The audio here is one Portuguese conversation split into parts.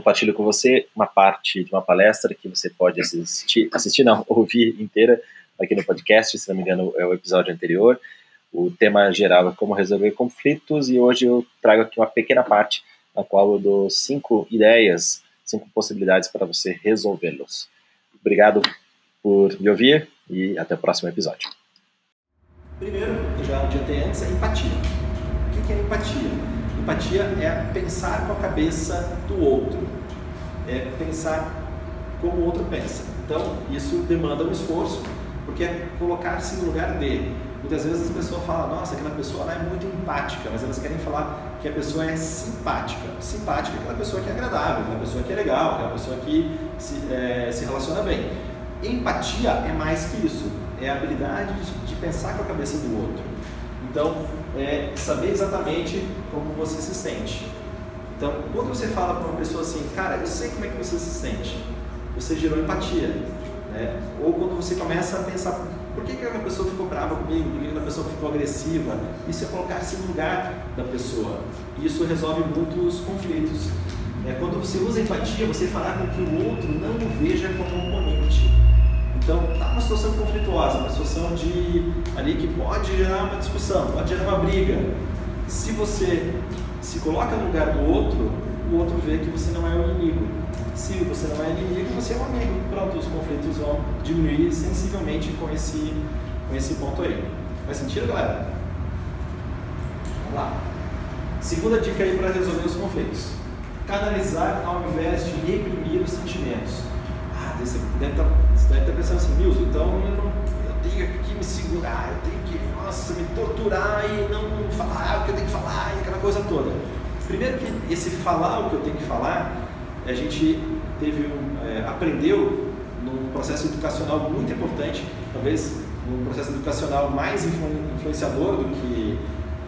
compartilho com você uma parte de uma palestra que você pode assistir, assistir não, ouvir inteira aqui no podcast, se não me engano é o episódio anterior. O tema geral é como resolver conflitos e hoje eu trago aqui uma pequena parte na qual eu dou cinco ideias, cinco possibilidades para você resolvê-los. Obrigado por me ouvir e até o próximo episódio. Primeiro, já adiantei antes, é empatia. O que é empatia? Empatia é pensar com a cabeça do outro, é pensar como o outro pensa. Então, isso demanda um esforço, porque é colocar-se no lugar dele. Muitas vezes as pessoas falam, nossa, aquela pessoa é muito empática, mas elas querem falar que a pessoa é simpática. Simpática é aquela pessoa que é agradável, aquela pessoa que é legal, aquela pessoa que se, é, se relaciona bem. Empatia é mais que isso, é a habilidade de, de pensar com a cabeça do outro. Então, é saber exatamente como você se sente. Então, quando você fala para uma pessoa assim, cara, eu sei como é que você se sente, você gerou empatia. Né? Ou quando você começa a pensar, por que, que aquela pessoa ficou brava comigo? Por que aquela pessoa ficou agressiva? Isso é colocar-se no lugar da pessoa. E isso resolve muitos conflitos. É, quando você usa empatia, você fará com que o outro não o veja como um oponente. Então, está uma situação conflituosa, uma situação de ali que pode gerar uma discussão, pode gerar uma briga. Se você se coloca no lugar do outro, o outro vê que você não é o inimigo. Se você não é inimigo, você é um amigo. Pronto, os conflitos vão diminuir sensivelmente com esse, com esse ponto aí. Faz sentido, galera? Vamos lá. Segunda dica aí para resolver os conflitos. Canalizar ao invés de reprimir os sentimentos. Ah, você deve estar, tá, você deve estar tá pensando assim, Milson, então eu, não, tenho que me segurar, eu tenho que, nossa, me torturar e não falar o que eu tenho que falar e aquela coisa toda. Primeiro que esse falar o que eu tenho que falar a gente teve um, é, aprendeu num processo educacional muito importante, talvez um processo educacional mais influenciador do que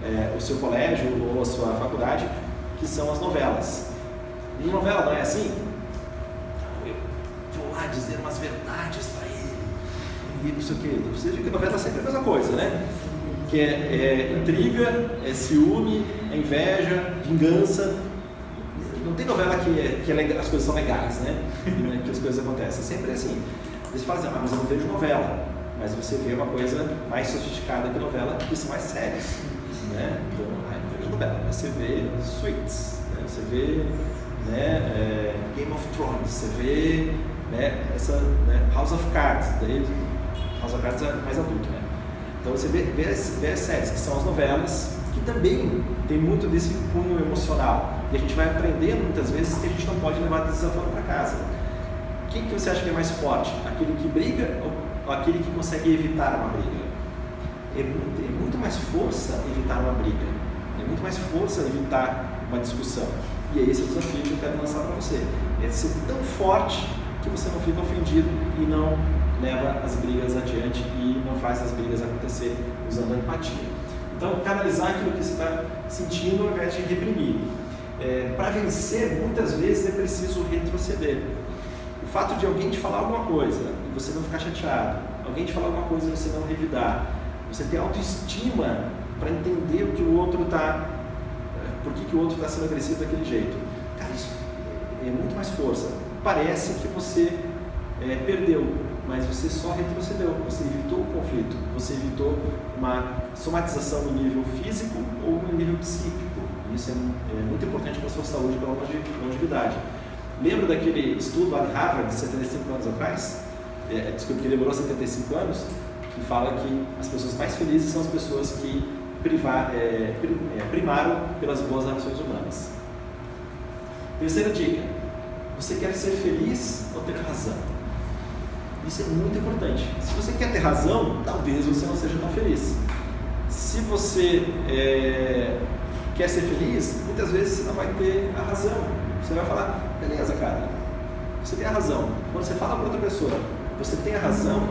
é, o seu colégio ou a sua faculdade, que são as novelas. E novela não é assim? Eu vou lá dizer umas verdades para e não sei o que. Você vê que a novela é sempre a mesma coisa, né? Que é, é intriga, é ciúme, é inveja, vingança, não tem novela que, é, que é as coisas são legais, né? que as coisas acontecem. Sempre é assim. Você fala assim, ah, mas eu não vejo novela. Mas você vê uma coisa mais sofisticada que novela, que são mais sérias. Né? Então, ah, não vejo novela, mas você vê Suits, né? você vê né, é, Game of Thrones, você vê né, essa, né, House of Cards. Daí, Cards é mais adulto, né? Então você vê, vê, as, vê as séries, que são as novelas, que também tem muito desse cunho emocional. E a gente vai aprendendo muitas vezes que a gente não pode levar desafio para casa. Quem que você acha que é mais forte? Aquele que briga ou aquele que consegue evitar uma briga? É muito, é muito mais força evitar uma briga. É muito mais força evitar uma discussão. E é esse o desafio que eu quero lançar para você. É ser tão forte que você não fica ofendido e não leva as brigas adiante e não faz as brigas acontecer usando a empatia. Então, canalizar aquilo que você está sentindo ao invés de reprimir. É, Para vencer, muitas vezes é preciso retroceder. O fato de alguém te falar alguma coisa e você não ficar chateado, alguém te falar alguma coisa e você não revidar, você ter autoestima para entender o que o outro está, é, por que, que o outro está sendo agressivo daquele jeito. Cara, isso é muito mais força. Parece que você é, perdeu, mas você só retrocedeu, você evitou o conflito, você evitou uma somatização no nível físico ou no nível psíquico. Isso é, é muito importante para a sua saúde e para a longevidade. Lembra daquele estudo lá de Harvard de 75 anos atrás? É, é, desculpa, que demorou 75 anos, que fala que as pessoas mais felizes são as pessoas que privar, é, é, primaram pelas boas relações humanas. Terceira dica: você quer ser feliz ou ter razão? Isso é muito importante. Se você quer ter razão, talvez você não seja tão feliz. Se você é, quer ser feliz, muitas vezes você não vai ter a razão. Você vai falar, beleza, cara, você tem a razão. Quando você fala para outra pessoa, você tem a razão,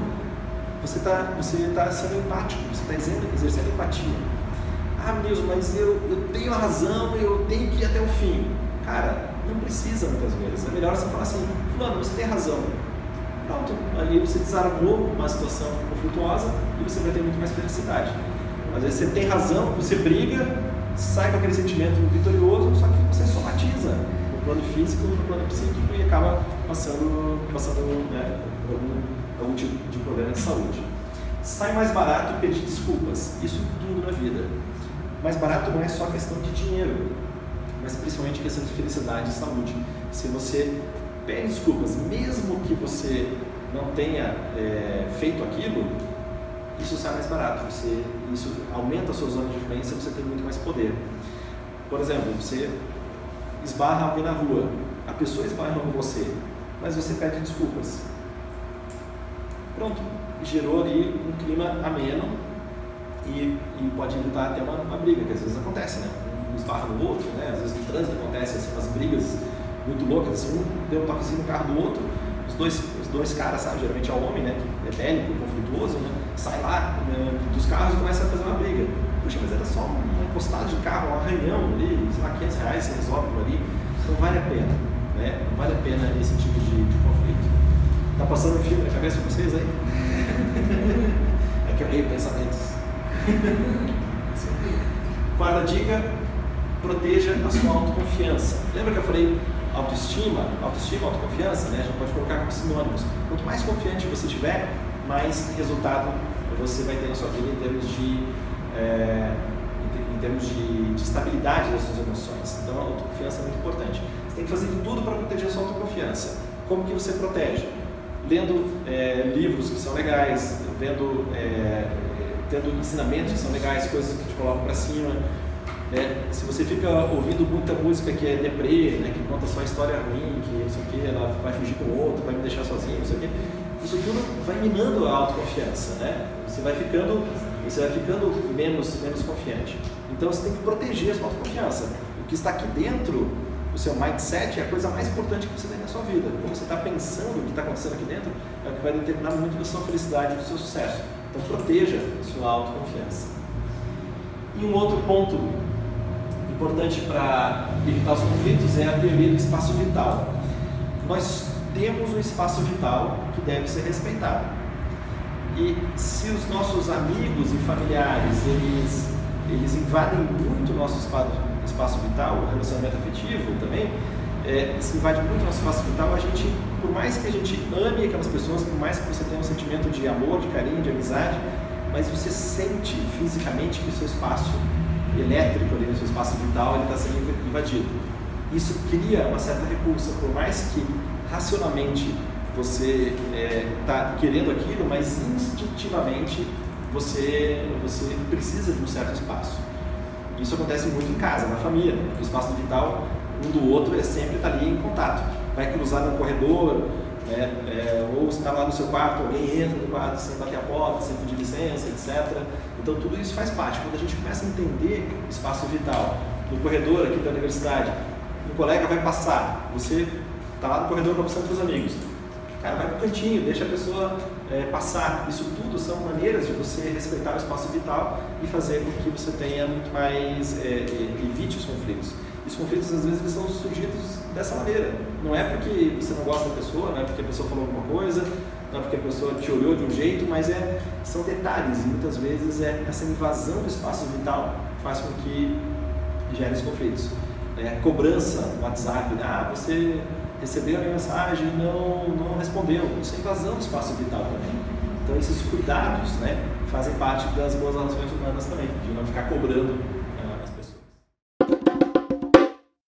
você está você tá sendo empático, você está exercendo, empatia. Ah, Nilson, mas eu, eu tenho a razão, eu tenho que ir até o fim. Cara, não precisa muitas vezes. É melhor você falar assim, fulano, você tem razão. Pronto, ali você desarmou uma situação conflituosa e você vai ter muito mais felicidade. Às vezes você tem razão, você briga, sai com aquele sentimento vitorioso, só que você somatiza. No plano físico, no plano psíquico e acaba passando, passando né, algum, algum tipo de problema de saúde. Sai mais barato pedir desculpas, isso tudo na vida. Mais barato não é só questão de dinheiro, mas principalmente questão de felicidade e saúde. Se você pede desculpas, mesmo que você não tenha é, feito aquilo, isso sai mais barato. Você, isso aumenta a sua zona de influência, você tem muito mais poder. Por exemplo, você esbarra alguém na rua, a pessoa esbarra com você, mas você pede desculpas. Pronto, gerou ali um clima ameno e, e pode evitar até uma, uma, briga, que às vezes acontece, né? Um esbarra no outro, né? Às vezes no trânsito acontece assim, umas brigas muito loucas, assim, um deu um toquezinho no carro do outro, os dois, os dois caras, sabe, geralmente é o homem, né, que é bélico, conflituoso, né, sai lá né, dos carros e começa a fazer uma briga. Puxa, mas era só uma encostada de carro, um arranhão ali, sei lá, 500 reais você resolve por ali. Não vale a pena, né? Não vale a pena esse tipo de, de conflito. Tá passando um filme na cabeça de vocês aí? é que eu leio pensamentos. Quarta dica, proteja a sua autoconfiança. Lembra que eu falei autoestima, autoestima, autoconfiança, né? Gente pode colocar como sinônimos. Quanto mais confiante você tiver, mais resultado você vai ter na sua vida em termos de, é, em termos de, de, estabilidade das suas emoções. Então, a autoconfiança é muito importante. Você tem que fazer tudo para proteger a sua autoconfiança. Como que você protege? Lendo é, livros que são legais, vendo, é, tendo ensinamentos que são legais, coisas que te colocam para cima, né? Se você fica ouvindo muita música que é deprê, né? que conta só história ruim, que não sei o que, ela vai fugir com o outro, vai me deixar sozinho, não sei o que, isso tudo vai minando a autoconfiança, né? Você vai ficando, você vai ficando menos, menos confiante. Então você tem que proteger a sua autoconfiança. O que está aqui dentro, o seu mindset, é a coisa mais importante que você tem na sua vida. Como você está pensando o que está acontecendo aqui dentro, é o que vai determinar muito da sua felicidade do seu sucesso. Então proteja a sua autoconfiança. E um outro ponto importante para evitar os conflitos é a teoria do espaço vital. Nós temos um espaço vital que deve ser respeitado. E se os nossos amigos e familiares eles, eles invadem muito o nosso espaço, espaço vital, o relacionamento afetivo também, é, se invade muito o nosso espaço vital, a gente, por mais que a gente ame aquelas pessoas, por mais que você tenha um sentimento de amor, de carinho, de amizade, mas você sente fisicamente que o seu espaço elétrico ali no seu espaço vital está sendo invadido. Isso cria uma certa repulsa, por mais que racionalmente você está é, tá querendo aquilo, mas instintivamente você, você precisa de um certo espaço. Isso acontece muito em casa, na família, né? porque o espaço vital um do outro é sempre estar tá ali em contato. Vai cruzar no corredor, né? É, ou está lá no seu quarto, alguém entra no quarto sem bater a porta, sem pedir licença, etc. Então tudo isso faz parte. Quando a gente começa a entender o espaço vital, no corredor aqui da universidade, um colega vai passar, você está lá no corredor conversando com os amigos. Cara, vai para o cantinho, deixa a pessoa é, passar. Isso tudo são maneiras de você respeitar o espaço vital e fazer com que você tenha muito mais, é, evite os conflitos. Os conflitos, às vezes, eles são surgidos dessa maneira. Não é porque você não gosta da pessoa, não é porque a pessoa falou alguma coisa, não é porque a pessoa te olhou de um jeito, mas é, são detalhes e muitas vezes é essa invasão do espaço vital faz com que gere os conflitos. É, cobrança no WhatsApp, né? ah, você recebeu a mensagem e não, não respondeu. Isso é invasão do espaço vital também. Então esses cuidados né, fazem parte das boas relações humanas também, de não ficar cobrando